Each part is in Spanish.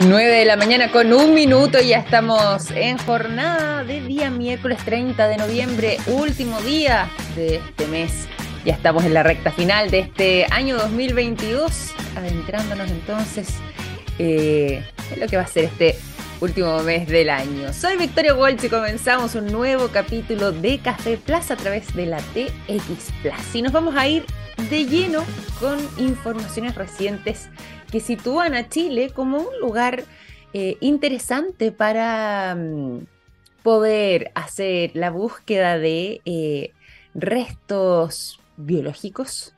9 de la mañana con un minuto y ya estamos en jornada de día miércoles 30 de noviembre, último día de este mes. Ya estamos en la recta final de este año 2022, adentrándonos entonces eh, en lo que va a ser este último mes del año. Soy Victoria Walsh y comenzamos un nuevo capítulo de Café Plaza a través de la TX Plus. Y nos vamos a ir de lleno con informaciones recientes que sitúan a Chile como un lugar eh, interesante para mm, poder hacer la búsqueda de eh, restos biológicos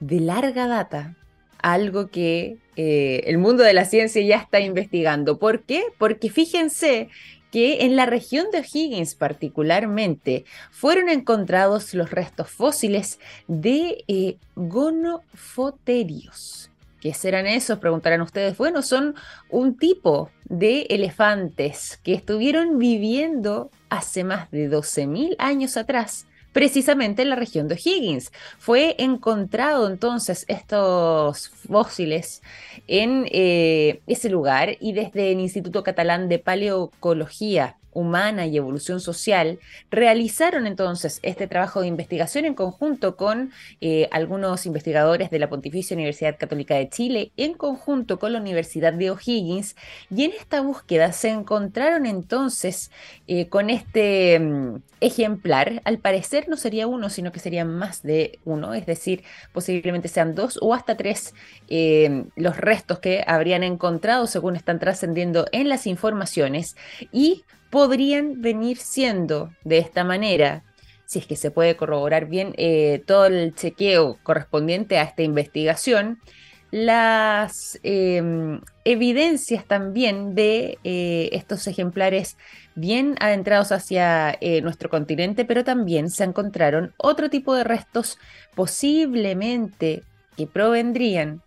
de larga data, algo que eh, el mundo de la ciencia ya está investigando. ¿Por qué? Porque fíjense que en la región de O'Higgins particularmente fueron encontrados los restos fósiles de gonofoterios. ¿Qué serán esos? Preguntarán ustedes. Bueno, son un tipo de elefantes que estuvieron viviendo hace más de 12.000 años atrás precisamente en la región de O'Higgins. Fue encontrado entonces estos fósiles en eh, ese lugar y desde el Instituto Catalán de Paleocología humana y evolución social, realizaron entonces este trabajo de investigación en conjunto con eh, algunos investigadores de la Pontificia Universidad Católica de Chile, en conjunto con la Universidad de O'Higgins, y en esta búsqueda se encontraron entonces eh, con este mm, ejemplar, al parecer no sería uno, sino que serían más de uno, es decir, posiblemente sean dos o hasta tres eh, los restos que habrían encontrado según están trascendiendo en las informaciones, y podrían venir siendo de esta manera, si es que se puede corroborar bien eh, todo el chequeo correspondiente a esta investigación, las em, evidencias también de eh, estos ejemplares bien adentrados hacia eh, nuestro continente, pero también se encontraron otro tipo de restos posiblemente que provendrían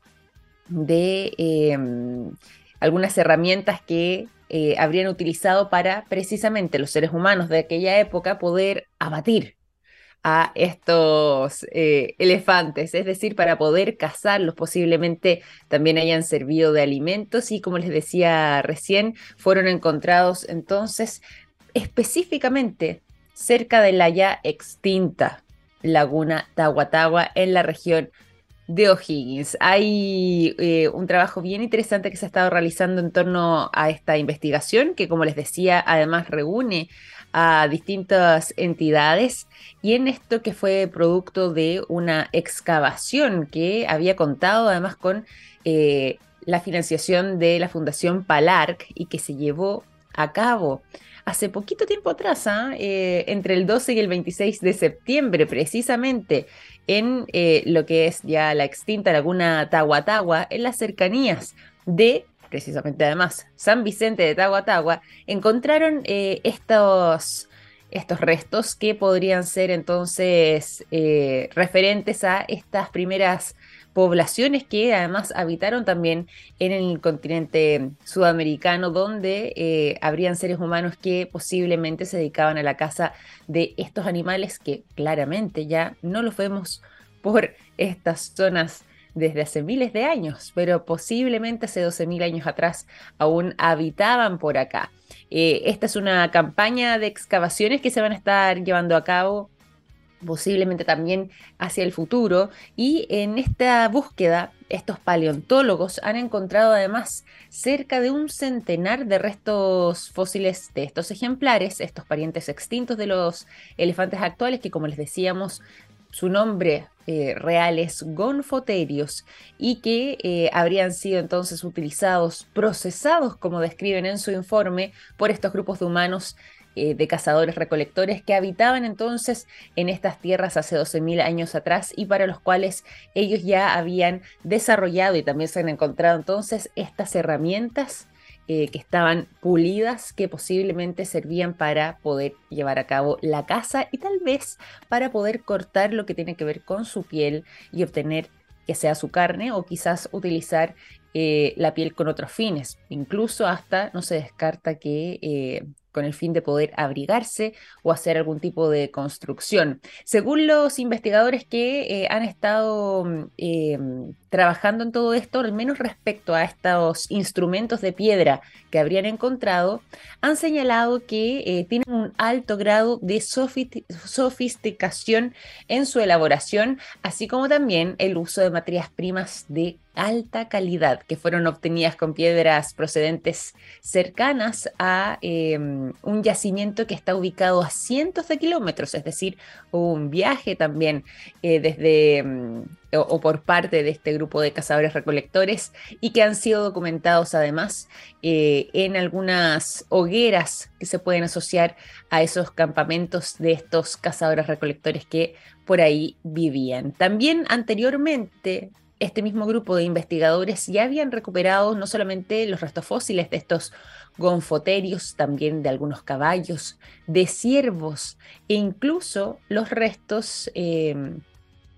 de em, algunas herramientas que eh, habrían utilizado para precisamente los seres humanos de aquella época poder abatir a estos eh, elefantes, es decir, para poder cazarlos, posiblemente también hayan servido de alimentos y como les decía recién, fueron encontrados entonces específicamente cerca de la ya extinta laguna Tahuatahua en la región de O'Higgins. Hay eh, un trabajo bien interesante que se ha estado realizando en torno a esta investigación, que como les decía, además reúne a distintas entidades y en esto que fue producto de una excavación que había contado además con eh, la financiación de la Fundación Palarc y que se llevó a cabo hace poquito tiempo atrás, ¿ah? eh, entre el 12 y el 26 de septiembre precisamente, en eh, lo que es ya la extinta laguna Tahuatahua, en las cercanías de, precisamente además, San Vicente de Tahuatahua, encontraron eh, estos, estos restos que podrían ser entonces eh, referentes a estas primeras poblaciones que además habitaron también en el continente sudamericano, donde eh, habrían seres humanos que posiblemente se dedicaban a la caza de estos animales que claramente ya no los vemos por estas zonas desde hace miles de años, pero posiblemente hace 12.000 años atrás aún habitaban por acá. Eh, esta es una campaña de excavaciones que se van a estar llevando a cabo posiblemente también hacia el futuro. Y en esta búsqueda, estos paleontólogos han encontrado además cerca de un centenar de restos fósiles de estos ejemplares, estos parientes extintos de los elefantes actuales, que como les decíamos, su nombre eh, real es Gonfoterios y que eh, habrían sido entonces utilizados, procesados, como describen en su informe, por estos grupos de humanos eh, de cazadores recolectores que habitaban entonces en estas tierras hace 12.000 años atrás y para los cuales ellos ya habían desarrollado y también se han encontrado entonces estas herramientas eh, que estaban pulidas que posiblemente servían para poder llevar a cabo la caza y tal vez para poder cortar lo que tiene que ver con su piel y obtener que sea su carne o quizás utilizar eh, la piel con otros fines. Incluso hasta no se descarta que con el fin de poder abrigarse o hacer algún tipo de construcción. Según los investigadores que eh, han estado mm, eh, trabajando en todo esto, al menos respecto a estos instrumentos de piedra que habrían encontrado, han señalado que eh, tienen un alto grado de sofisticación en su elaboración, así como también el uso de materias primas de alta calidad que fueron obtenidas con piedras procedentes cercanas a em, un yacimiento que está ubicado a cientos de kilómetros, es decir, un viaje también eh, desde em, o, por parte de este grupo de cazadores recolectores y que han sido documentados además eh, en algunas hogueras que se pueden asociar a esos campamentos de estos cazadores recolectores que por ahí vivían. También anteriormente este mismo grupo de investigadores ya habían recuperado no solamente los restos fósiles de estos gonfoterios, también de algunos caballos, de ciervos e incluso los restos em,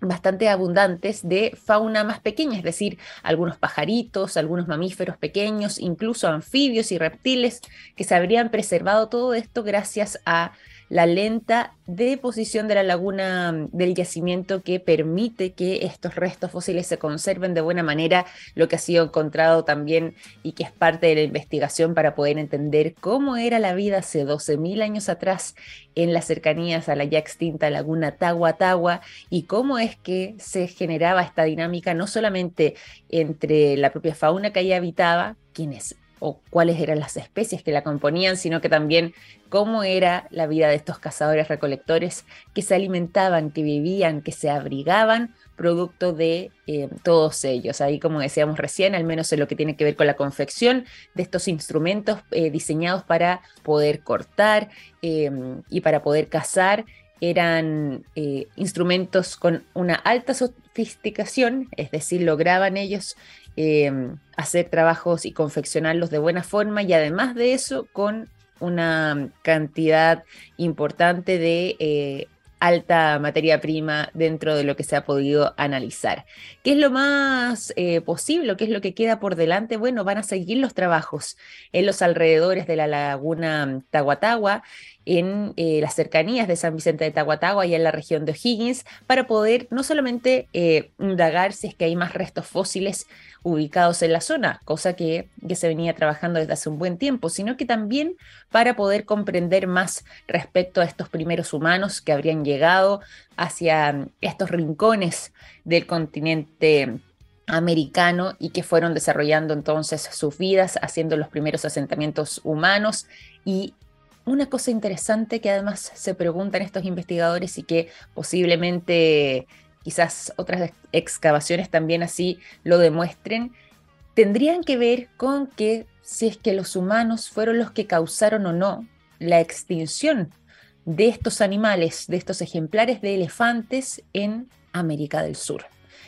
bastante abundantes de fauna más pequeña, es decir, algunos pajaritos, algunos mamíferos pequeños, incluso anfibios y reptiles que se habrían preservado todo esto gracias a la lenta deposición de la laguna mm, del yacimiento que permite que estos restos fósiles se conserven de buena manera, lo que ha sido encontrado también y que es parte de la investigación para poder entender cómo era la vida hace 12.000 años atrás en las cercanías a la ya extinta laguna Tagua y cómo es que se generaba esta dinámica no solamente entre la propia fauna que allí habitaba, quienes o cuáles eran las especies que la componían, sino que también cómo era la vida de estos cazadores recolectores que se alimentaban, que vivían, que se abrigaban, producto de eh, todos ellos. Ahí, como decíamos recién, al menos en lo que tiene que ver con la confección de estos instrumentos eh, diseñados para poder cortar eh, y para poder cazar, eran instrumentos con una alta sofisticación, es decir, lograban ellos Em, hacer trabajos y confeccionarlos de buena forma y además de eso con una cantidad importante de eh, alta materia prima dentro de lo que se ha podido analizar. ¿Qué es lo más eh, posible? ¿Qué es lo que queda por delante? Bueno, van a seguir los trabajos en los alrededores de la laguna Tahuatagua en eh, las cercanías de San Vicente de Tahuatagua y en la región de O'Higgins para poder no solamente eh, indagar si es que hay más restos fósiles ubicados en la zona, cosa que, que, se venía trabajando desde hace un buen tiempo, sino que también para poder comprender más respecto a estos primeros humanos que habrían llegado hacia estos rincones del continente americano y que fueron desarrollando entonces sus vidas, haciendo los primeros asentamientos humanos y una cosa interesante que además se preguntan estos investigadores y que posiblemente quizás otras excavaciones también así lo demuestren, tendrían que ver con que si es que los humanos fueron los que causaron o no la extinción de estos animales, de estos ejemplares de elefantes en América del Sur.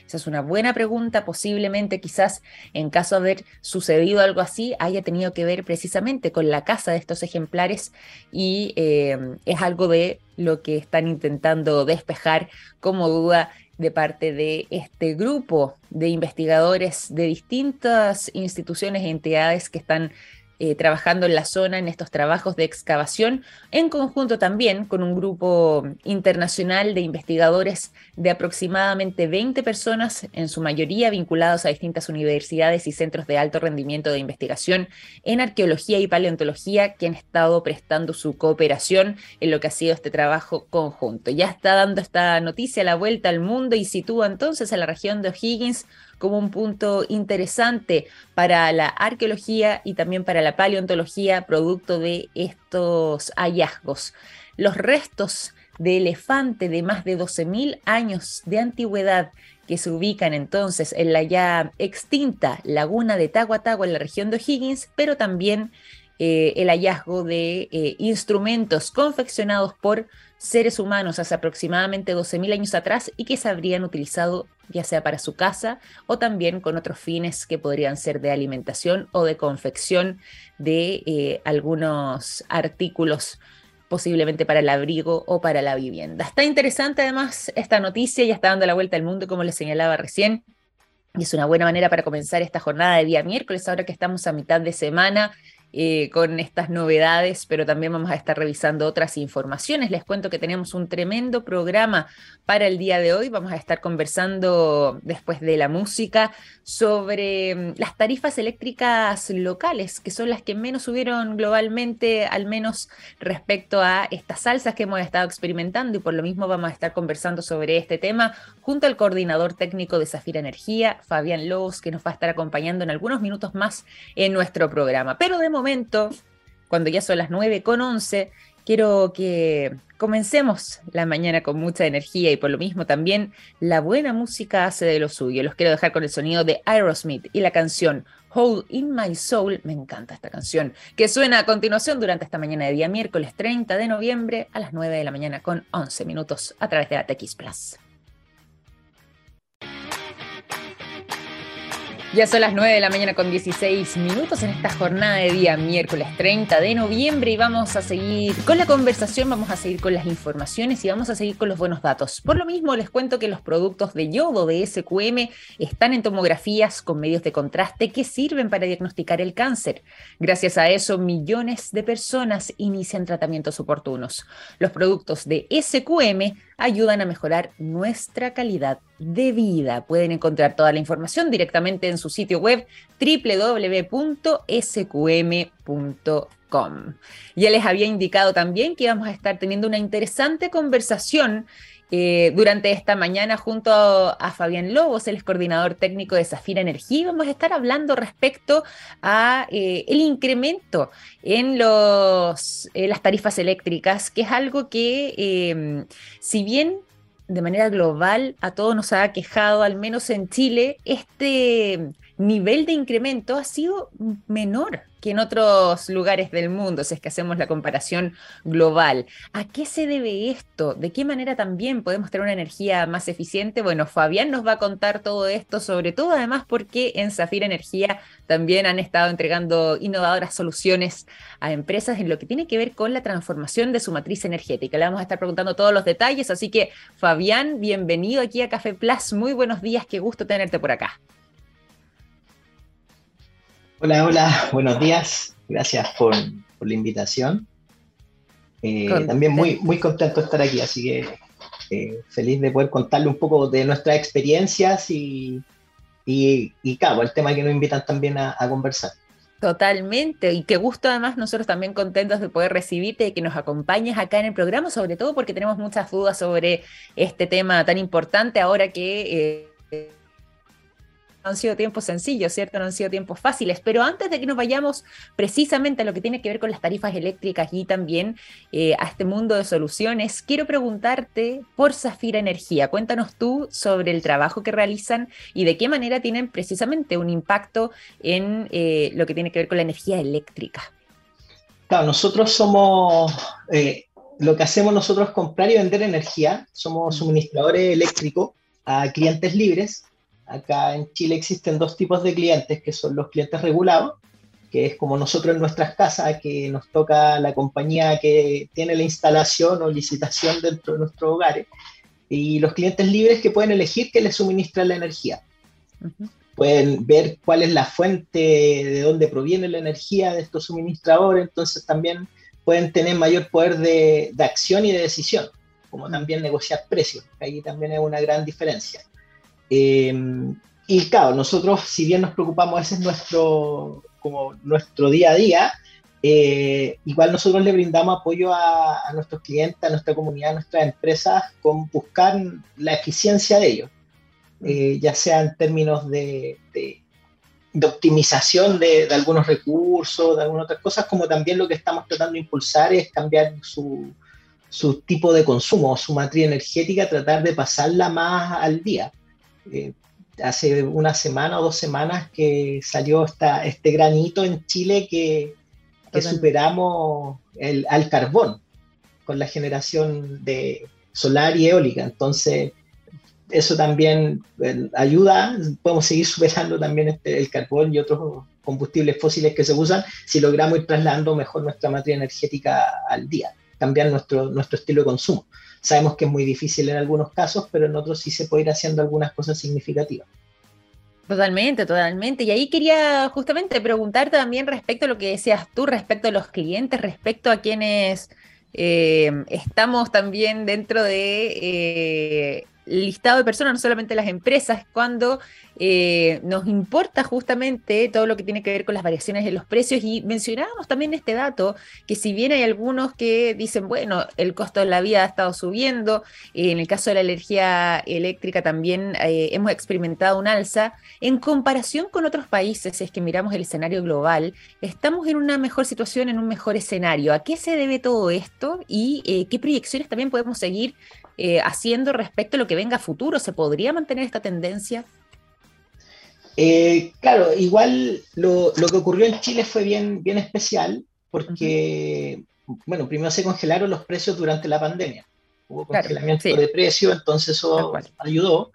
Esa es una buena pregunta. Posiblemente, quizás, en caso de haber sucedido algo así, haya tenido que ver precisamente con la caza de estos ejemplares y eh, es algo de lo que están intentando despejar como duda de parte de este grupo de investigadores de distintas instituciones e entidades que están eh, trabajando en la zona en estos trabajos de excavación, en conjunto también con un grupo internacional de investigadores de aproximadamente 20 personas, en su mayoría vinculados a distintas universidades y centros de alto rendimiento de investigación en arqueología y paleontología, que han estado prestando su cooperación en lo que ha sido este trabajo conjunto. Ya está dando esta noticia la vuelta al mundo y sitúa entonces a la región de O'Higgins como un punto interesante para la arqueología y también para la paleontología, producto de estos hallazgos. Los restos de elefante de más de 12.000 años de antigüedad que se ubican entonces en la ya extinta laguna de Tahuatagua en la región de O'Higgins, pero también eh, el hallazgo de eh, instrumentos confeccionados por seres humanos hace aproximadamente 12.000 años atrás y que se habrían utilizado ya sea para su casa o también con otros fines que podrían ser de alimentación o de confección de eh, algunos artículos posiblemente para el abrigo o para la vivienda. Está interesante además esta noticia, ya está dando la vuelta al mundo como les señalaba recién. Y es una buena manera para comenzar esta jornada de día miércoles, ahora que estamos a mitad de semana eh, con estas novedades, pero también vamos a estar revisando otras informaciones. Les cuento que tenemos un tremendo programa para el día de hoy. Vamos a estar conversando después de la música sobre mm, las tarifas eléctricas locales, que son las que menos subieron globalmente, al menos respecto a estas salsas que hemos estado experimentando y por lo mismo vamos a estar conversando sobre este tema junto al coordinador técnico de Zafira Energía, Fabián Lobos, que nos va a estar acompañando en algunos minutos más en nuestro programa. Pero de momento, cuando ya son las 9 con 11, quiero que comencemos la mañana con mucha energía y por lo mismo también la buena música hace de lo suyo. Los quiero dejar con el sonido de Aerosmith y la canción Hold in My Soul. Me encanta esta canción que suena a continuación durante esta mañana de día miércoles 30 de noviembre a las 9 de la mañana con 11 minutos a través de la TX Plus. Ya son las 9 de la mañana con 16 minutos en esta jornada de día miércoles 30 de noviembre y vamos a seguir con la conversación, vamos a seguir con las informaciones y vamos a seguir con los buenos datos. Por lo mismo les cuento que los productos de yodo de SQM están en tomografías con medios de contraste que sirven para diagnosticar el cáncer. Gracias a eso millones de personas inician tratamientos oportunos. Los productos de SQM ayudan a mejorar nuestra calidad de vida. Pueden encontrar toda la información directamente en su sitio web www.sqm.com. Ya les había indicado también que íbamos a estar teniendo una interesante conversación eh, durante esta mañana junto a, Fabián Lobos, el coordinador técnico de Zafira Energía, vamos a estar hablando respecto a eh, el incremento en los, las tarifas eléctricas, que es algo que, em, si bien de manera global a todos nos ha quejado, al menos en Chile, este nivel de incremento ha sido menor que en otros lugares del mundo, si es que hacemos la comparación global. ¿A qué se debe esto? ¿De qué manera también podemos tener una energía más eficiente? Bueno, Fabián nos va a contar todo esto, sobre todo además porque en Zafira Energía también han estado entregando innovadoras soluciones a empresas en lo que tiene que ver con la transformación de su matriz energética. Le vamos a estar preguntando todos los detalles, así que Fabián, bienvenido aquí a Café Plus. Muy buenos días, qué gusto tenerte por acá. Hola, hola, buenos días. Gracias por, la invitación. Eh, también muy, muy contento de estar aquí, así que eh, feliz de poder contarle un poco de nuestras experiencias y, y, claro, el tema que nos invitan también a, conversar. Totalmente, y qué gusto además nosotros también contentos de poder recibirte y que nos acompañes acá en el programa, sobre todo porque tenemos muchas dudas sobre este tema tan importante ahora que... Eh, han sido tiempos sencillos, ¿cierto? No han sido tiempos fáciles. Pero antes de que nos vayamos precisamente a lo que tiene que ver con las tarifas eléctricas y también eh, a este mundo de soluciones, quiero preguntarte por Zafira Energía. Cuéntanos tú sobre el trabajo que realizan y de qué manera tienen precisamente un impacto en eh, lo que tiene que ver con la energía eléctrica. Claro, nosotros somos, eh, lo que hacemos nosotros es comprar y vender energía. Somos suministradores eléctricos a clientes libres Acá en Chile existen dos tipos de clientes, que son los clientes regulados, que es como nosotros en nuestras casas, que nos toca la compañía que tiene la instalación o licitación dentro de nuestros hogares, y los clientes libres que pueden elegir que les suministra la energía. Pueden ver cuál es la fuente, de dónde proviene la energía de estos suministradores, entonces también pueden tener mayor poder de, de acción y de decisión, como también negociar precios. Ahí también hay una gran diferencia. Em, y claro, nosotros, si bien nos preocupamos, ese es nuestro, como nuestro día a día, eh, igual nosotros le brindamos apoyo a, nuestros clientes, a nuestra comunidad, a nuestras empresas, con buscar la eficiencia de ellos, eh, ya sea en términos de, de, optimización de, de, algunos recursos, de algunas otras cosas, como también lo que estamos tratando de impulsar es cambiar su, su tipo de consumo, su matriz energética, tratar de pasarla más al día. Eh, hace una semana o dos semanas que salió esta, este granito en Chile que, superamos el, al carbón con la generación de solar y eólica. Entonces, eso también eh, ayuda, podemos seguir superando también este, el carbón y otros combustibles fósiles que se usan si logramos ir trasladando mejor nuestra materia energética al día, cambiar nuestro, nuestro estilo de consumo. Sabemos que es muy difícil en algunos casos, pero en otros sí se puede ir haciendo algunas cosas significativas. Totalmente, totalmente. Y ahí quería justamente preguntar también respecto a lo que decías tú, respecto a los clientes, respecto a quienes eh, estamos también dentro de eh, listado de personas, no solamente las empresas, cuando eh, nos importa justamente todo lo que tiene que ver con las variaciones de los precios. Y mencionábamos también este dato, que si bien hay algunos que dicen, bueno, el costo de la vida ha estado subiendo, eh, en el caso de la energía eléctrica también eh, hemos experimentado un alza, en comparación con otros países, es que miramos el escenario global, estamos en una mejor situación, en un mejor escenario. ¿A qué se debe todo esto y qué proyecciones también podemos seguir haciendo respecto a lo que venga a futuro? ¿Se podría mantener esta tendencia? Eh, claro, igual lo, que ocurrió en Chile fue bien, bien especial porque, bueno, primero se congelaron los precios durante la pandemia. Hubo congelamiento de precios, entonces eso ayudó.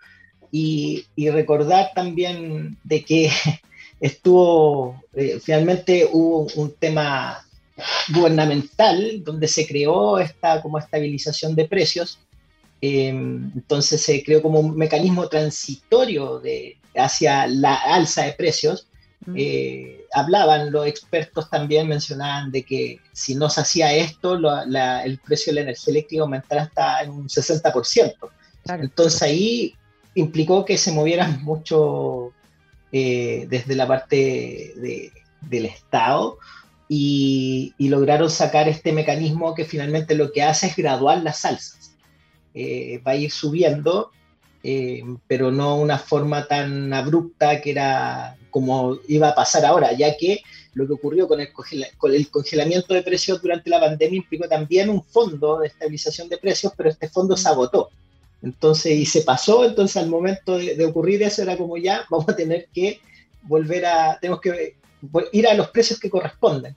Y, recordar también de que estuvo, eh, finalmente hubo un tema gubernamental donde se creó esta como estabilización de precios. Eh, entonces se creó como un mecanismo transitorio de, hacia la alza de precios, eh, hablaban los expertos también, mencionaban de que si no se hacía esto, el precio de la energía eléctrica aumentara hasta en un 60%. Entonces ahí implicó que se movieran mucho eh, desde la parte del Estado y, lograron sacar este mecanismo que finalmente lo que hace es graduar las alzas. Eh, va a ir subiendo eh, pero no una forma tan abrupta que era como iba a pasar ahora, ya que lo que ocurrió con el, con el congelamiento de precios durante la pandemia implicó también un fondo de estabilización de precios, pero este fondo se agotó. Entonces, y se pasó, entonces al momento de, ocurrir eso era como ya, vamos a tener que volver a, tenemos que ir a los precios que corresponden.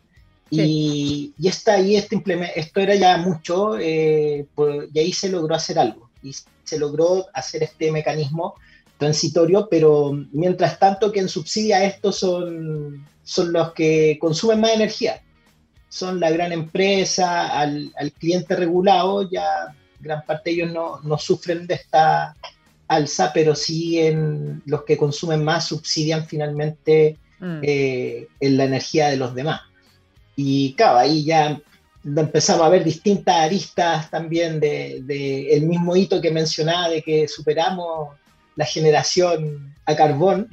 Y, y esta, y este esto era ya mucho, eh, y ahí se logró hacer algo. Y se logró hacer este mecanismo transitorio, pero mientras tanto quien subsidia esto son, son los que consumen más energía. Son la gran empresa, al, cliente regulado, ya gran parte de ellos no, no sufren de esta alza, pero sí en los que consumen más subsidian finalmente mm. eh, en la energía de los demás. Y claro, ahí ya empezamos a ver distintas aristas también del de, el mismo hito que mencionaba de que superamos la generación a carbón,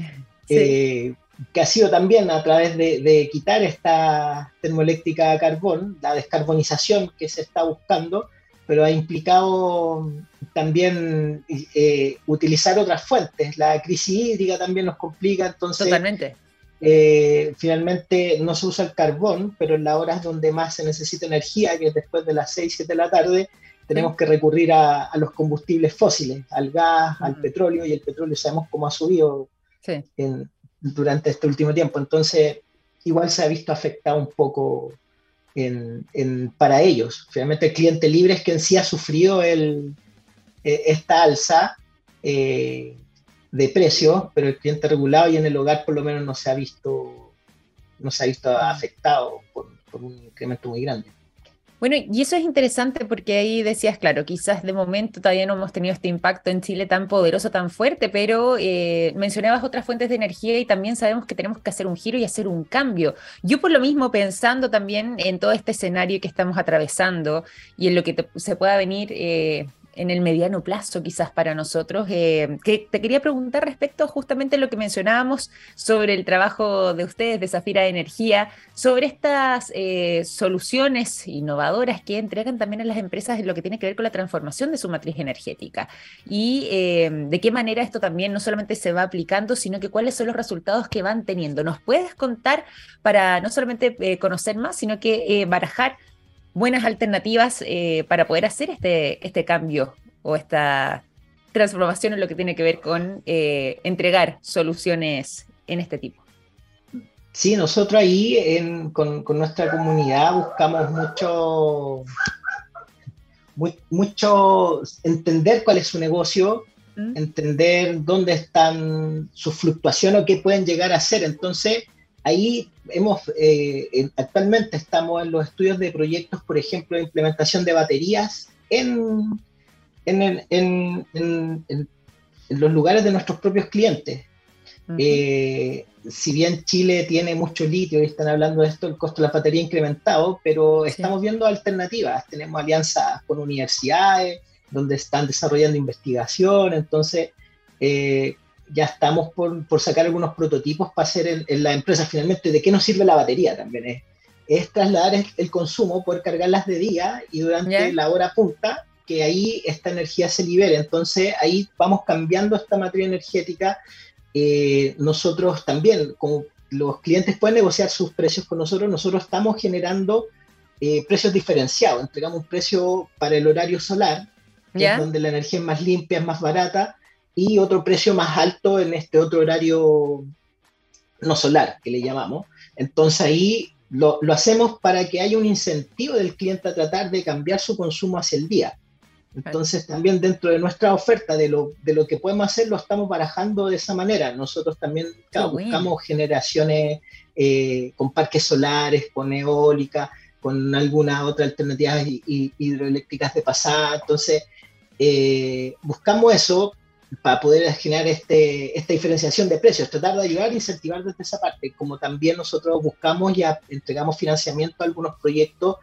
eh, que ha sido también a través de, quitar esta termoeléctrica a carbón, la descarbonización que se está buscando, pero ha implicado también eh, utilizar otras fuentes. La crisis hídrica también nos complica, entonces Totalmente. Eh, finalmente no se usa el carbón, pero en las horas donde más se necesita energía, que es después de las 6, 7 de la tarde, tenemos que recurrir a, los combustibles fósiles, al gas, al petróleo, y el petróleo sabemos cómo ha subido durante este último tiempo. Entonces, igual se ha visto afectado un poco para ellos. Finalmente, el cliente libre es quien sí ha sufrido el, eh, esta alza. Eh, de precio, pero el cliente regulado y en el hogar por lo menos no se ha visto, no se ha visto mm. afectado por, un incremento muy grande. Bueno, y eso es interesante porque ahí decías, claro, quizás de momento todavía no hemos tenido este impacto en Chile tan poderoso, tan fuerte, pero eh, mencionabas otras fuentes de energía y también sabemos que tenemos que hacer un giro y hacer un cambio. Yo por lo mismo pensando también en todo este escenario que estamos atravesando y en lo que se pueda venir eh, en el mediano plazo quizás para nosotros. Eh, que te quería preguntar respecto justamente a lo que mencionábamos sobre el trabajo de ustedes de Zafira Energía, sobre estas eh, soluciones innovadoras que entregan también a las empresas en lo que tiene que ver con la transformación de su matriz energética y eh, de qué manera esto también no solamente se va aplicando, sino que cuáles son los resultados que van teniendo. ¿Nos puedes contar para no solamente conocer más, sino que barajar buenas alternativas eh, para poder hacer este, este cambio o esta transformación en lo que tiene que ver con eh, entregar soluciones en este tipo. Sí, nosotros ahí con, nuestra comunidad buscamos mucho, mucho entender cuál es su negocio, mm. entender dónde están sus fluctuaciones o qué pueden llegar a ser. Entonces, ahí hemos, eh, actualmente estamos en los estudios de proyectos, por ejemplo, de implementación de baterías en, en, en, en los lugares de nuestros propios clientes. Eh, si bien Chile tiene mucho litio y están hablando de esto, el costo de la batería ha incrementado, pero estamos viendo alternativas. Tenemos alianzas con universidades donde están desarrollando investigación, entonces eh, ya estamos por, por, sacar algunos prototipos para hacer en, la empresa finalmente de qué nos sirve la batería también. Es, es trasladar el, consumo, poder cargarlas de día y durante la hora punta, que ahí esta energía se libere. Entonces ahí vamos cambiando esta materia energética eh, nosotros también, como los clientes pueden negociar sus precios con nosotros, nosotros estamos generando eh, precios diferenciados. Entregamos un precio para el horario solar, donde la energía es más limpia, es más barata, y otro precio más alto en este otro horario no solar, que le llamamos. Entonces ahí lo, lo, hacemos para que haya un incentivo del cliente a tratar de cambiar su consumo hacia el día. Entonces también dentro de nuestra oferta de lo, de lo que podemos hacer lo estamos barajando de esa manera. Nosotros también buscamos generaciones eh, con parques solares, con eólica, con alguna otra alternativa hidroeléctricas de pasada. Entonces eh, buscamos eso para poder generar este, esta diferenciación de precios, tratar de ayudar e incentivar desde esa parte, como también nosotros buscamos y entregamos financiamiento a algunos proyectos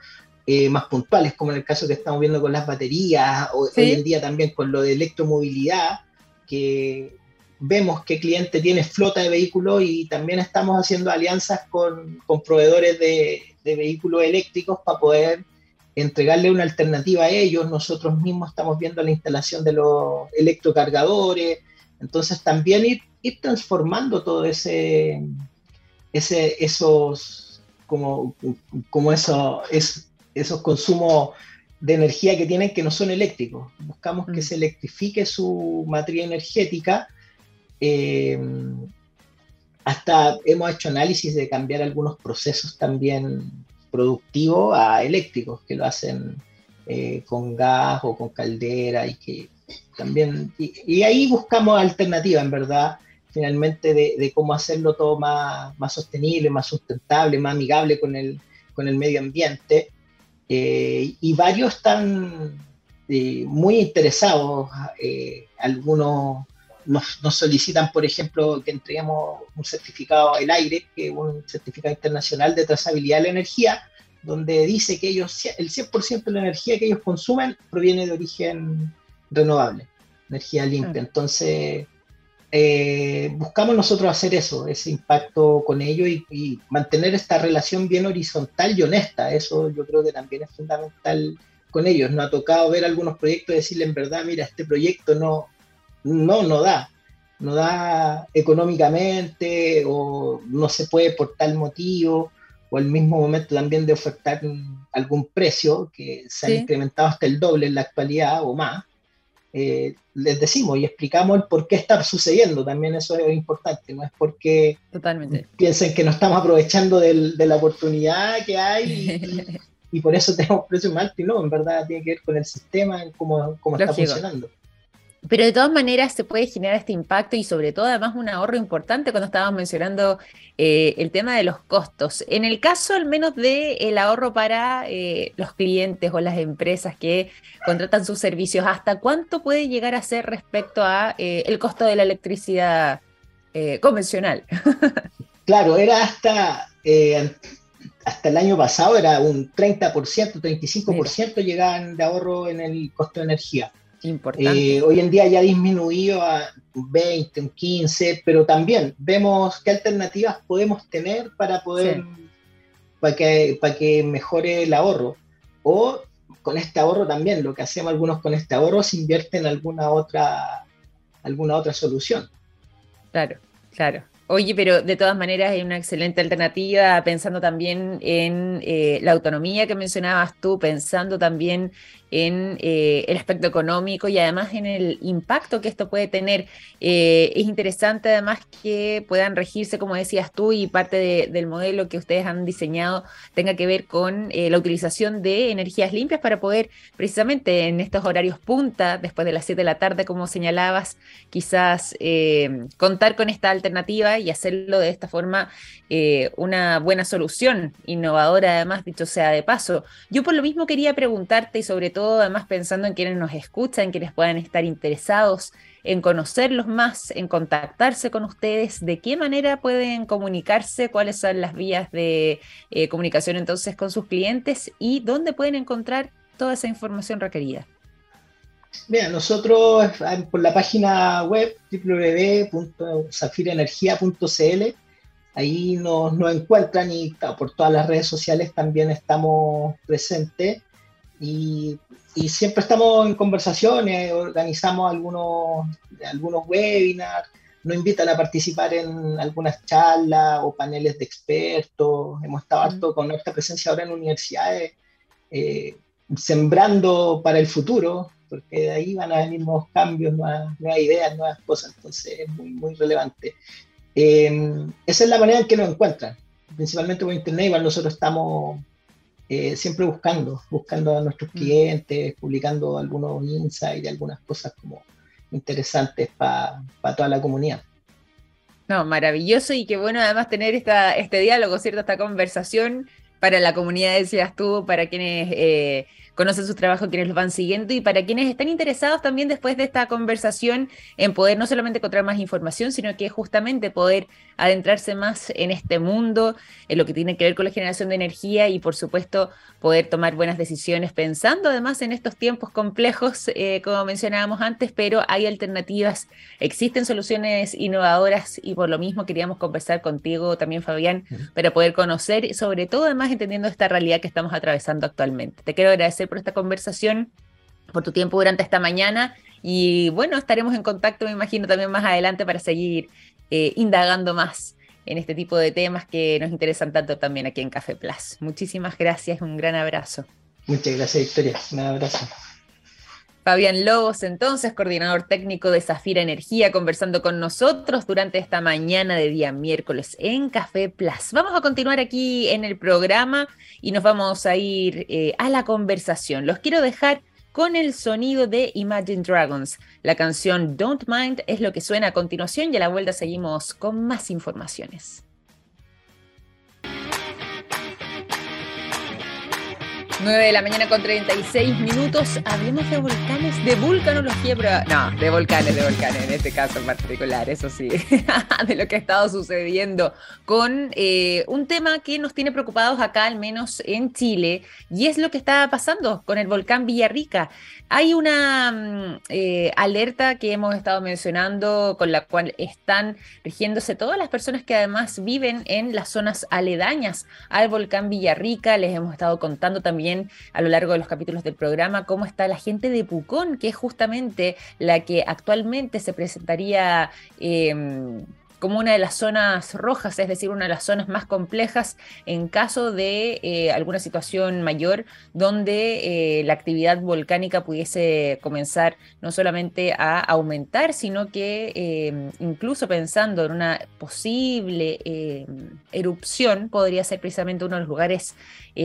eh, más puntuales, como en el caso que estamos viendo con las baterías, o hoy en día también con lo de electromovilidad, que vemos que cliente tiene flota de vehículos y también estamos haciendo alianzas con, con proveedores de, de, vehículos eléctricos para poder entregarle una alternativa a ellos. Nosotros mismos estamos viendo la instalación de los electrocargadores, entonces también ir, ir transformando todo ese, ese esos como, como eso, es, esos consumos de energía que tienen que no son eléctricos. Buscamos que mm. se electrifique su materia energética. Eh, hasta hemos hecho análisis de cambiar algunos procesos también productivos a eléctricos, que lo hacen eh, con gas o con caldera y que también... Y, ahí buscamos alternativas, en verdad, finalmente, de, cómo hacerlo todo más, más, sostenible, más sustentable, más amigable con el, con el medio ambiente. Eh, y varios están eh, muy interesados. Algunos nos, solicitan, por ejemplo, que entreguemos un certificado al aire, que es un certificado internacional de trazabilidad de la energía, donde dice que ellos, el 100% de la energía que ellos consumen proviene de origen renovable, energía limpia. Entonces, eh, buscamos nosotros hacer eso, ese impacto con ellos y, mantener esta relación bien horizontal y honesta. Eso yo creo que también es fundamental con ellos. Nos ha tocado ver algunos proyectos y decirle en verdad, mira, este proyecto no, no, no da, no da económicamente o no se puede por tal motivo o al mismo momento también de ofertar algún precio que se ha incrementado hasta el doble en la actualidad o más. Eh, les decimos y explicamos el por qué está sucediendo. También eso es importante, no es porque Totalmente. piensen que no estamos aprovechando del, de la oportunidad que hay y, por eso tenemos precios más altos y no, en verdad tiene que ver con el sistema, cómo, cómo está funcionando. Pero de todas maneras se puede generar este impacto y sobre todo además un ahorro importante cuando estábamos mencionando eh, el tema de los costos. En el caso al menos del el ahorro para eh, los clientes o las empresas que contratan sus servicios, ¿hasta cuánto puede llegar a ser respecto a eh, el costo de la electricidad convencional? claro, era hasta, hasta el año pasado, era un 30%, 35% llegaban de ahorro en el costo de energía. Eh, hoy en día ya ha disminuido a un 20, un 15, pero también vemos qué alternativas podemos tener para poder, para, que, para que mejore el ahorro. O con este ahorro también, lo que hacemos algunos con este ahorro se invierte en alguna otra, alguna otra solución. Claro, claro. Oye, pero de todas maneras hay una excelente alternativa, pensando también en eh, la autonomía que mencionabas tú, pensando también en eh, el aspecto económico y además en el impacto que esto puede tener. Eh, es interesante además que puedan regirse, como decías tú, y parte del modelo que ustedes han diseñado tenga que ver con eh, la utilización de energías limpias para poder precisamente en estos horarios punta, después de las 7 de la tarde, como señalabas, quizás contar con esta alternativa y hacerlo de esta forma eh, una buena solución, innovadora además, dicho sea de paso. Yo por lo mismo quería preguntarte y sobre todo además pensando en quienes nos escuchan, quienes puedan estar interesados en conocerlos más, en contactarse con ustedes, de qué manera pueden comunicarse, cuáles son las vías de eh, comunicación entonces con sus clientes y dónde pueden encontrar toda esa información requerida. Bien, nosotros por la página web www.safirenergia.cl ahí nos, nos, encuentran y por todas las redes sociales también estamos presentes y, y, siempre estamos en conversaciones, organizamos algunos, algunos webinars, nos invitan a participar en algunas charlas o paneles de expertos, hemos estado harto con nuestra presencia ahora en universidades, eh, sembrando para el futuro, porque de ahí van a venir nuevos cambios, nuevas, ideas, nuevas cosas, entonces es muy, muy relevante. Eh, esa es la manera en que nos encuentran, principalmente por internet, igual nosotros estamos eh, siempre buscando, buscando a nuestros mm. clientes, publicando algunos insights algunas cosas como interesantes para toda la comunidad. No, maravilloso y qué bueno además tener esta, este diálogo, ¿cierto? Esta conversación para la comunidad, decías tú, para quienes eh, conocen su trabajo, quienes los van siguiendo y para quienes están interesados también después de esta conversación en poder no solamente encontrar más información, sino que justamente poder adentrarse más en este mundo, en lo que tiene que ver con la generación de energía y por supuesto poder tomar buenas decisiones pensando además en estos tiempos complejos, eh, como mencionábamos antes, pero hay alternativas, existen soluciones innovadoras y por lo mismo queríamos conversar contigo también, Fabián, para poder conocer y sobre todo además entendiendo esta realidad que estamos atravesando actualmente. Te quiero agradecer por esta conversación, por tu tiempo durante esta mañana y bueno, estaremos en contacto, me imagino, también más adelante para seguir eh, indagando más en este tipo de temas que nos interesan tanto también aquí en Café Plus. Muchísimas gracias, un gran abrazo. Muchas gracias, Victoria. Un abrazo. Fabián Lobos, entonces, coordinador técnico de Zafira Energía, conversando con nosotros durante esta mañana de día miércoles en Café Plus. Vamos a continuar aquí en el programa y nos vamos a ir eh, a la conversación. Los quiero dejar con el sonido de Imagine Dragons. La canción Don't Mind es lo que suena a continuación y a la vuelta seguimos con más informaciones. 9 de la mañana con 36 minutos. Hablemos de volcanes, de vulcanología, pero no, de volcanes, de volcanes en este caso en particular, eso sí, de lo que ha estado sucediendo con eh, un tema que nos tiene preocupados acá, al menos en Chile, y es lo que está pasando con el volcán Villarrica. Hay una mm, eh, alerta que hemos estado mencionando con la cual están rigiéndose todas las personas que además viven en las zonas aledañas al volcán Villarrica. Les hemos estado contando también a lo largo de los capítulos del programa cómo está la gente de Pucón, que es justamente la que actualmente se presentaría... Em, como una de las zonas rojas, es decir, una de las zonas más complejas en caso de eh, alguna situación mayor donde eh, la actividad volcánica pudiese comenzar no solamente a aumentar, sino que eh, incluso pensando en una posible erupción, podría ser precisamente uno de los lugares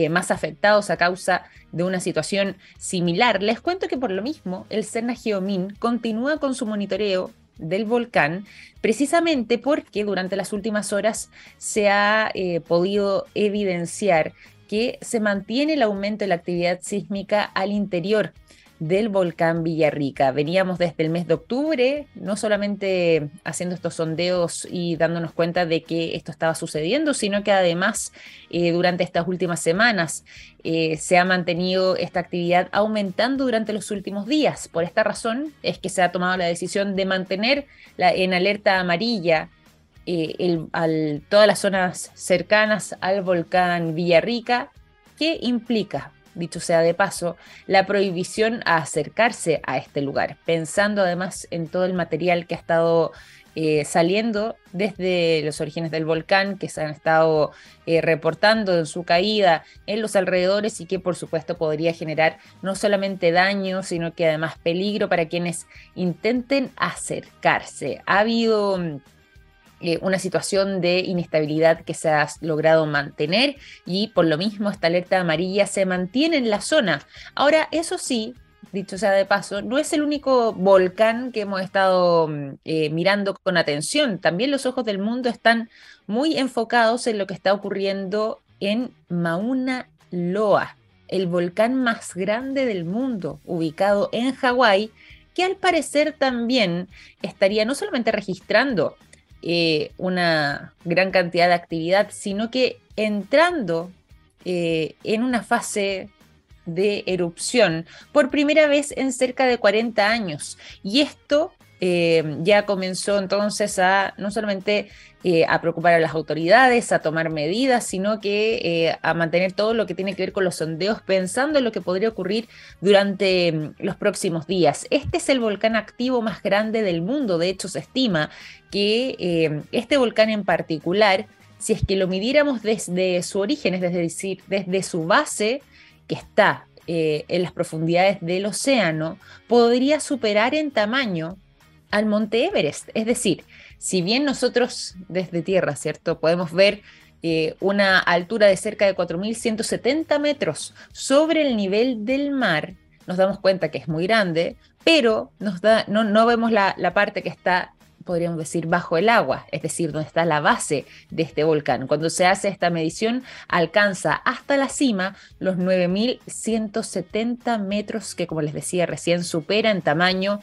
más afectados a causa de una situación similar. Les cuento que por lo mismo el Cerna Geomin continúa con su monitoreo del volcán, precisamente porque durante las últimas horas se ha eh, podido evidenciar que se mantiene el aumento de la actividad sísmica al interior del volcán Villarrica. Veníamos desde el mes de octubre, no solamente haciendo estos sondeos y dándonos cuenta de que esto estaba sucediendo, sino que además eh, durante estas últimas semanas eh, se ha mantenido esta actividad aumentando durante los últimos días. Por esta razón es que se ha tomado la decisión de mantener en alerta amarilla eh, todas las zonas cercanas al volcán Villarrica, que implica dicho sea de paso, la prohibición a acercarse a este lugar, pensando además en todo el material que ha estado eh, saliendo desde los orígenes del volcán, que se han estado eh, reportando en su caída en los alrededores y que por supuesto podría generar no solamente daño, sino que además peligro para quienes intenten acercarse. Ha habido mm, eh, una situación de inestabilidad que se ha logrado mantener y por lo mismo esta alerta amarilla se mantiene en la zona. Ahora, eso sí, dicho sea de paso, no es el único volcán que hemos estado mm, eh, mirando con atención. También los ojos del mundo están muy enfocados en lo que está ocurriendo en Mauna Loa, el volcán más grande del mundo, ubicado en Hawái, que al parecer también estaría no solamente registrando eh, una gran cantidad de actividad, sino que entrando eh, en una fase de erupción por primera vez en cerca de 40 años. Y esto eh, ya comenzó entonces a no solamente eh, a preocupar a las autoridades, a tomar medidas, sino que eh, a mantener todo lo que tiene que ver con los sondeos, pensando en lo que podría ocurrir durante mm, los próximos días. Este es el volcán activo más grande del mundo, de hecho se estima que este volcán en particular, si es que lo midiéramos desde su origen, es decir, desde su base, que está en las profundidades del océano, podría superar en tamaño al monte Everest. Es decir, si bien nosotros desde tierra, ¿cierto? Podemos ver eh, una altura de cerca de 4.170 metros sobre el nivel del mar, nos damos cuenta que es muy grande, pero no vemos la, la parte que está podríamos decir, bajo el agua, es decir, donde está la base de este volcán. Cuando se hace esta medición, alcanza hasta la cima los 9.170 metros que, como les decía recién, supera en tamaño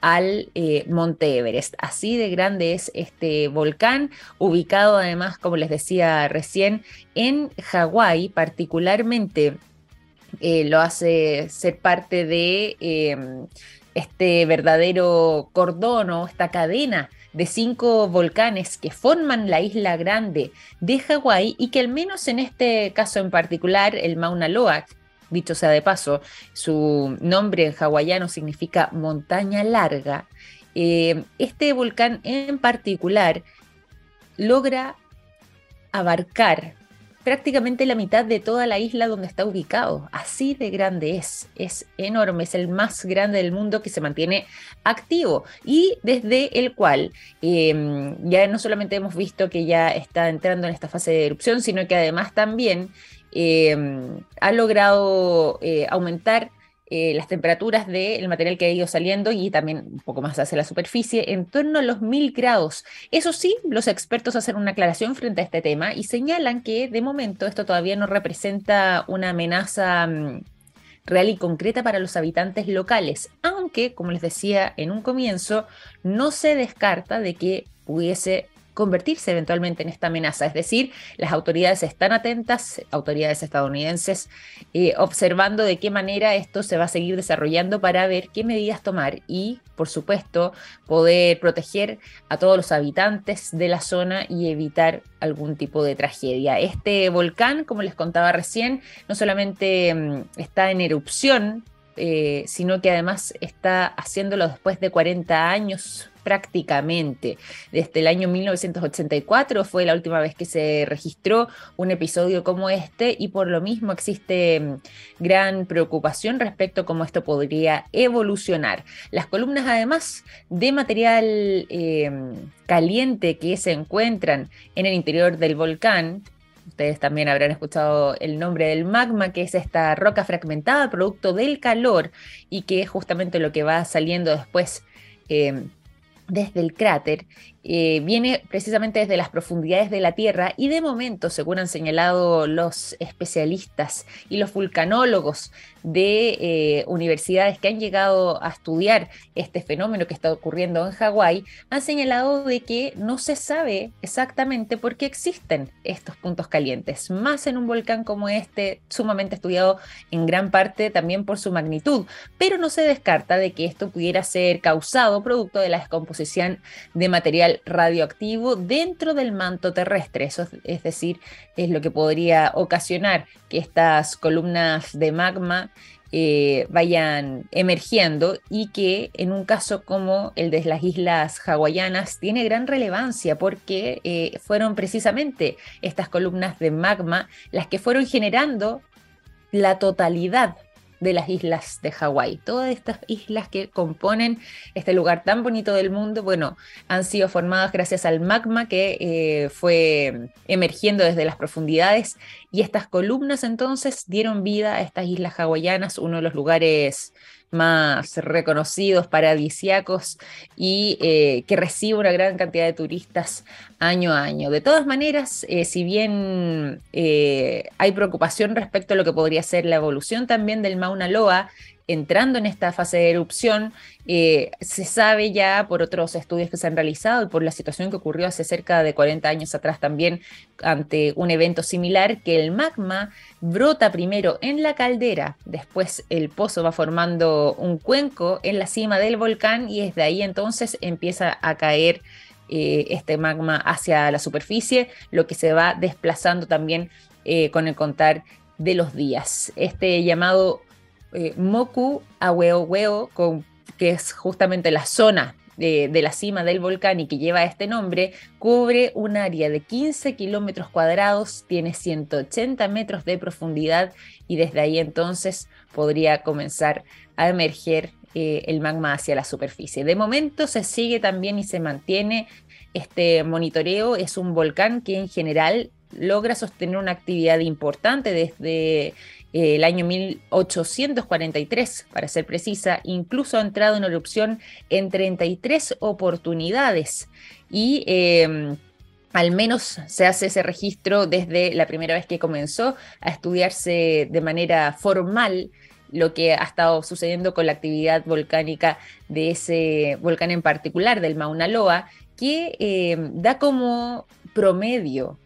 al eh, Monte Everest. Así de grande es este volcán, ubicado además, como les decía recién, en Hawái, particularmente eh, lo hace ser parte de em, este verdadero cordón o esta cadena de cinco volcanes que forman la isla grande de Hawái y que al menos en este caso en particular, el Mauna Loa, dicho sea de paso, su nombre en hawaiano significa montaña larga, eh, este volcán en particular logra abarcar prácticamente la mitad de toda la isla donde está ubicado. Así de grande es, es enorme, es el más grande del mundo que se mantiene activo y desde el cual em, ya no solamente hemos visto que ya está entrando en esta fase de erupción, sino que además también ha logrado eh, aumentar eh, las temperaturas del material que ha ido saliendo y también un poco más hacia la superficie en torno a los mil grados. Eso sí, los expertos hacen una aclaración frente a este tema y señalan que de momento esto todavía no representa una amenaza mm, real y concreta para los habitantes locales, aunque, como les decía en un comienzo, no se descarta de que pudiese convertirse eventualmente en esta amenaza. Es decir, las autoridades están atentas, autoridades estadounidenses, eh, observando de qué manera esto se va a seguir desarrollando para ver qué medidas tomar y, por supuesto, poder proteger a todos los habitantes de la zona y evitar algún tipo de tragedia. Este volcán, como les contaba recién, no solamente mm, está en erupción, eh, sino que además está haciéndolo después de 40 años prácticamente. Desde el año 1984 fue la última vez que se registró un episodio como este y por lo mismo existe mm, gran preocupación respecto a cómo esto podría evolucionar. Las columnas además de material eh, caliente que se encuentran en el interior del volcán, Ustedes también habrán escuchado el nombre del magma, que es esta roca fragmentada producto del calor y que es justamente lo que va saliendo después eh, desde el cráter eh, viene precisamente desde las profundidades de la Tierra y de momento, según han señalado los especialistas y los vulcanólogos de eh, universidades que han llegado a estudiar este fenómeno que está ocurriendo en Hawái, han señalado de que no se sabe exactamente por qué existen estos puntos calientes, más en un volcán como este, sumamente estudiado en gran parte también por su magnitud, pero no se descarta de que esto pudiera ser causado producto de la descomposición de material radioactivo dentro del manto terrestre. Eso es, decir, es lo que podría ocasionar que estas columnas de magma eh, vayan emergiendo y que en un caso como el de las islas hawaianas tiene gran relevancia porque eh, fueron precisamente estas columnas de magma las que fueron generando la totalidad de las islas de Hawái. Todas estas islas que componen este lugar tan bonito del mundo, bueno, han sido formadas gracias al magma que eh, fue emergiendo desde las profundidades y estas columnas entonces dieron vida a estas islas hawaianas, uno de los lugares más reconocidos, paradisiacos y eh, que recibe una gran cantidad de turistas año a año. De todas maneras, eh, si bien eh, hay preocupación respecto a lo que podría ser la evolución también del Mauna Loa, entrando en esta fase de erupción, eh, se sabe ya por otros estudios que se han realizado y por la situación que ocurrió hace cerca de 40 años atrás también ante un evento similar, que el magma brota primero en la caldera, después el pozo va formando un cuenco en la cima del volcán y desde ahí entonces empieza a caer eh, este magma hacia la superficie, lo que se va desplazando también eh, con el contar de los días. Este llamado eh, Moku Aweoweo, que es justamente la zona de, la cima del volcán y que lleva este nombre, cubre un área de 15 kilómetros cuadrados, tiene 180 metros de profundidad y desde ahí entonces podría comenzar a emerger eh, el magma hacia la superficie. De momento se sigue también y se mantiene este monitoreo. Es un volcán que en general logra sostener una actividad importante desde el año 1843, para ser precisa, incluso ha entrado en erupción en 33 oportunidades. Y em, al menos se hace ese registro desde la primera vez que comenzó a estudiarse de manera formal lo que ha estado sucediendo con la actividad volcánica de ese volcán en particular, del Mauna Loa, que em, da como promedio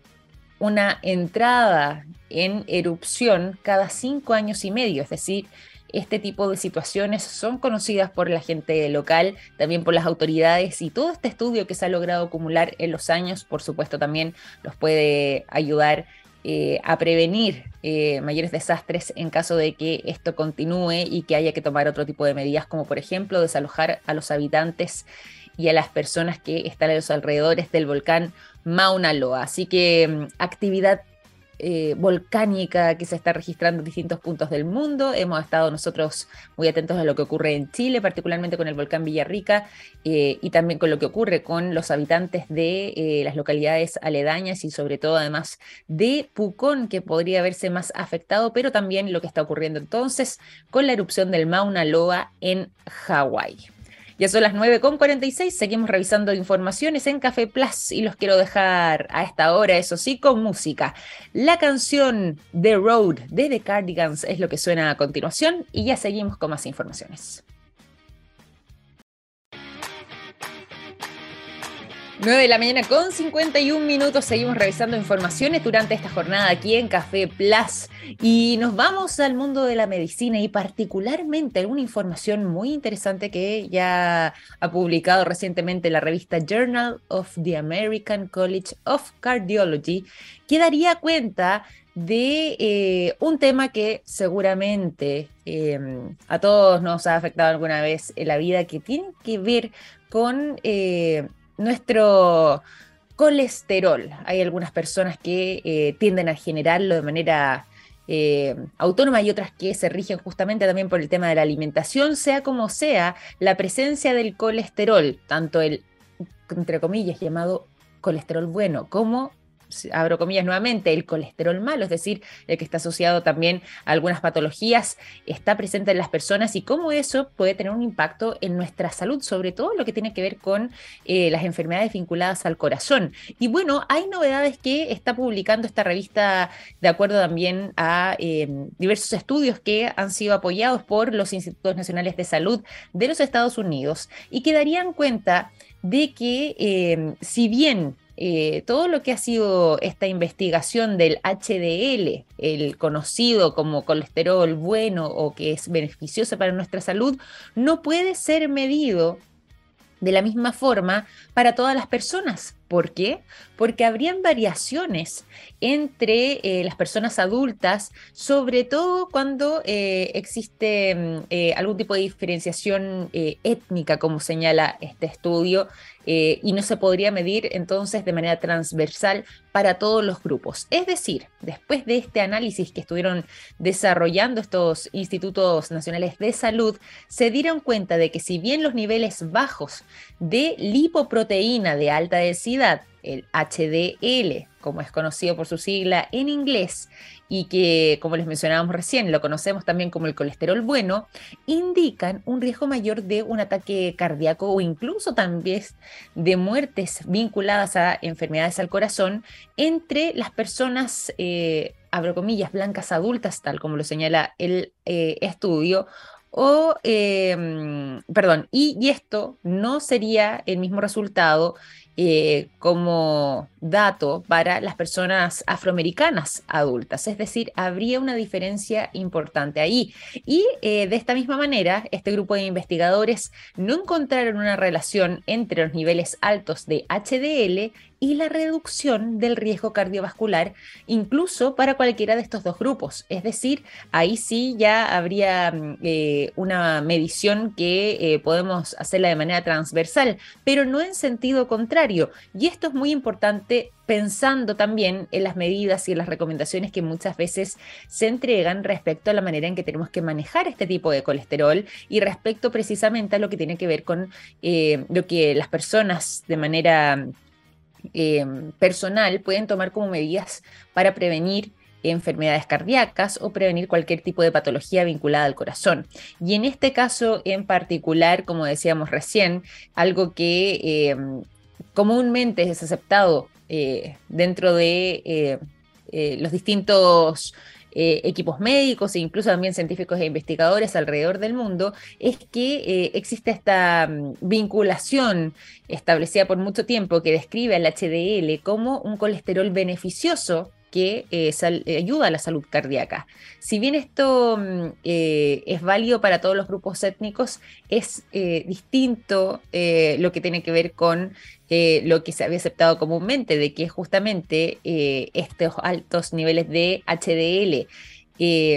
una entrada en erupción cada cinco años y medio, es decir, este tipo de situaciones son conocidas por la gente local, también por las autoridades y todo este estudio que se ha logrado acumular en los años, por supuesto, también los puede ayudar eh, a prevenir eh, mayores desastres en caso de que esto continúe y que haya que tomar otro tipo de medidas, como por ejemplo desalojar a los habitantes y a las personas que están a los alrededores del volcán Mauna Loa. Así que mm, actividad eh, volcánica que se está registrando en distintos puntos del mundo. Hemos estado nosotros muy atentos a lo que ocurre en Chile, particularmente con el volcán Villarrica eh, y también con lo que ocurre con los habitantes de eh, las localidades aledañas y sobre todo además de Pucón, que podría verse más afectado, pero también lo que está ocurriendo entonces con la erupción del Mauna Loa en Hawái. Ya son las 9.46, seguimos revisando informaciones en Café Plus y los quiero dejar a esta hora, eso sí, con música. La canción The Road de The Cardigans es lo que suena a continuación y ya seguimos con más informaciones. 9 de la mañana con 51 minutos. Seguimos revisando informaciones durante esta jornada aquí en Café Plus. Y nos vamos al mundo de la medicina y particularmente alguna información muy interesante que ya ha publicado recientemente la revista Journal of the American College of Cardiology, que daría cuenta de eh, un tema que seguramente em, a todos nos ha afectado alguna vez en la vida, que tiene que ver con eh, nuestro colesterol. Hay algunas personas que eh, tienden a generarlo de manera eh, autónoma y otras que se rigen justamente también por el tema de la alimentación, sea como sea, la presencia del colesterol, tanto el, entre comillas, llamado colesterol bueno, como abro comillas nuevamente, el colesterol malo, es decir, el que está asociado también a algunas patologías, está presente en las personas y cómo eso puede tener un impacto en nuestra salud, sobre todo lo que tiene que ver con eh, las enfermedades vinculadas al corazón. Y bueno, hay novedades que está publicando esta revista de acuerdo también a em, diversos estudios que han sido apoyados por los Institutos Nacionales de Salud de los Estados Unidos y que darían cuenta de que em, si bien eh, todo lo que ha sido esta investigación del HDL, el conocido como colesterol bueno o que es beneficioso para nuestra salud, no puede ser medido de la misma forma para todas las personas. ¿Por qué? Porque habrían variaciones entre eh, las personas adultas, sobre todo cuando eh, existe mm, eh, algún tipo de diferenciación étnica, como señala este estudio, y no se podría medir entonces de manera transversal para todos los grupos. Es decir, después de este análisis que estuvieron desarrollando estos institutos nacionales de salud, se dieron cuenta de que si bien los niveles bajos de lipoproteína de alta densidad el HDL, como es conocido por su sigla en inglés, y que, como les mencionábamos recién, lo conocemos también como el colesterol bueno, indican un riesgo mayor de un ataque cardíaco o incluso también de muertes vinculadas a enfermedades al corazón entre las personas, eh, abro comillas, blancas adultas, tal como lo señala el eh, estudio, o, em, perdón, y, y, esto no sería el mismo resultado eh, como dato para las personas afroamericanas adultas, es decir, habría una diferencia importante ahí. Y eh, de esta misma manera, este grupo de investigadores no encontraron una relación entre los niveles altos de HDL y la reducción del riesgo cardiovascular, incluso para cualquiera de estos dos grupos. Es decir, ahí sí ya habría mm, eh, una medición que podemos hacerla de manera transversal, pero no en sentido contrario y esto es muy importante pensando también en las medidas y en las recomendaciones que muchas veces se entregan respecto a la manera en que tenemos que manejar este tipo de colesterol y respecto precisamente a lo que tiene que ver con eh, lo que las personas de manera eh, personal pueden tomar como medidas para prevenir enfermedades cardíacas o prevenir cualquier tipo de patología vinculada al corazón. Y en este caso en particular, como decíamos recién, algo que eh, comúnmente es aceptado eh, dentro de los distintos equipos médicos e incluso también científicos e investigadores alrededor del mundo, es que existe esta mm, vinculación establecida por mucho tiempo que describe al HDL como un colesterol beneficioso que eh, eh, ayuda a la salud cardíaca. Si bien esto mm, eh, es válido para todos los grupos étnicos, es distinto lo que tiene que ver con lo que se había aceptado comúnmente, de que justamente estos altos niveles de HDL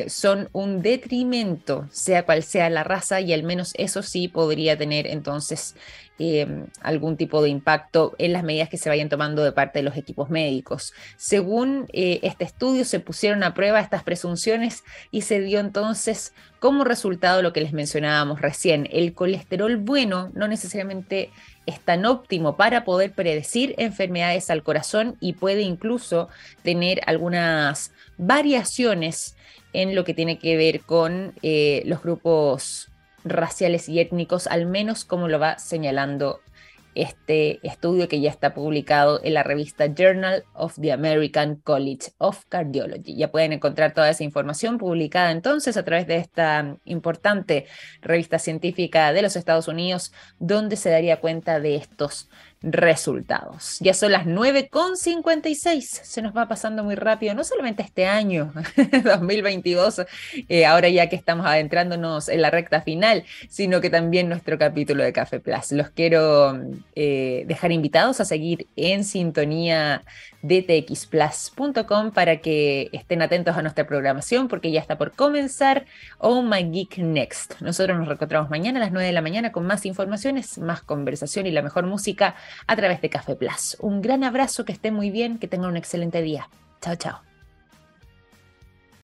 son un detrimento, sea cual sea la raza, y al menos eso sí podría tener entonces Em, algún tipo de impacto en las medidas que se vayan tomando de parte de los equipos médicos. Según eh, este estudio, se pusieron a prueba estas presunciones y se dio entonces como resultado lo que les mencionábamos recién. El colesterol bueno no necesariamente es tan óptimo para poder predecir enfermedades al corazón y puede incluso tener algunas variaciones en lo que tiene que ver con eh, los grupos raciales y étnicos, al menos como lo va señalando este estudio que ya está publicado en la revista Journal of the American College of Cardiology. Ya pueden encontrar toda esa información publicada entonces a través de esta importante revista científica de los Estados Unidos, donde se daría cuenta de estos resultados. Ya son las 9.56, se nos va pasando muy rápido, no solamente este año, 2022, eh, ahora ya que estamos adentrándonos en la recta final, sino que también nuestro capítulo de Café Plus. Los quiero eh, dejar invitados a seguir en sintonía de txplus.com para que estén atentos a nuestra programación porque ya está por comenzar Oh My Geek Next. Nosotros nos reencontramos mañana a las 9 de la mañana con más informaciones, más conversación y la mejor música a través de Café Plus. Un gran abrazo, que estén muy bien, que tengan un excelente día. Chao, chao.